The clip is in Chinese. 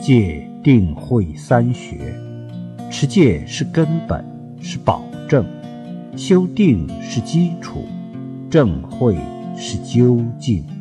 戒定慧三学持戒是根本是保证修定是基础正慧是究竟。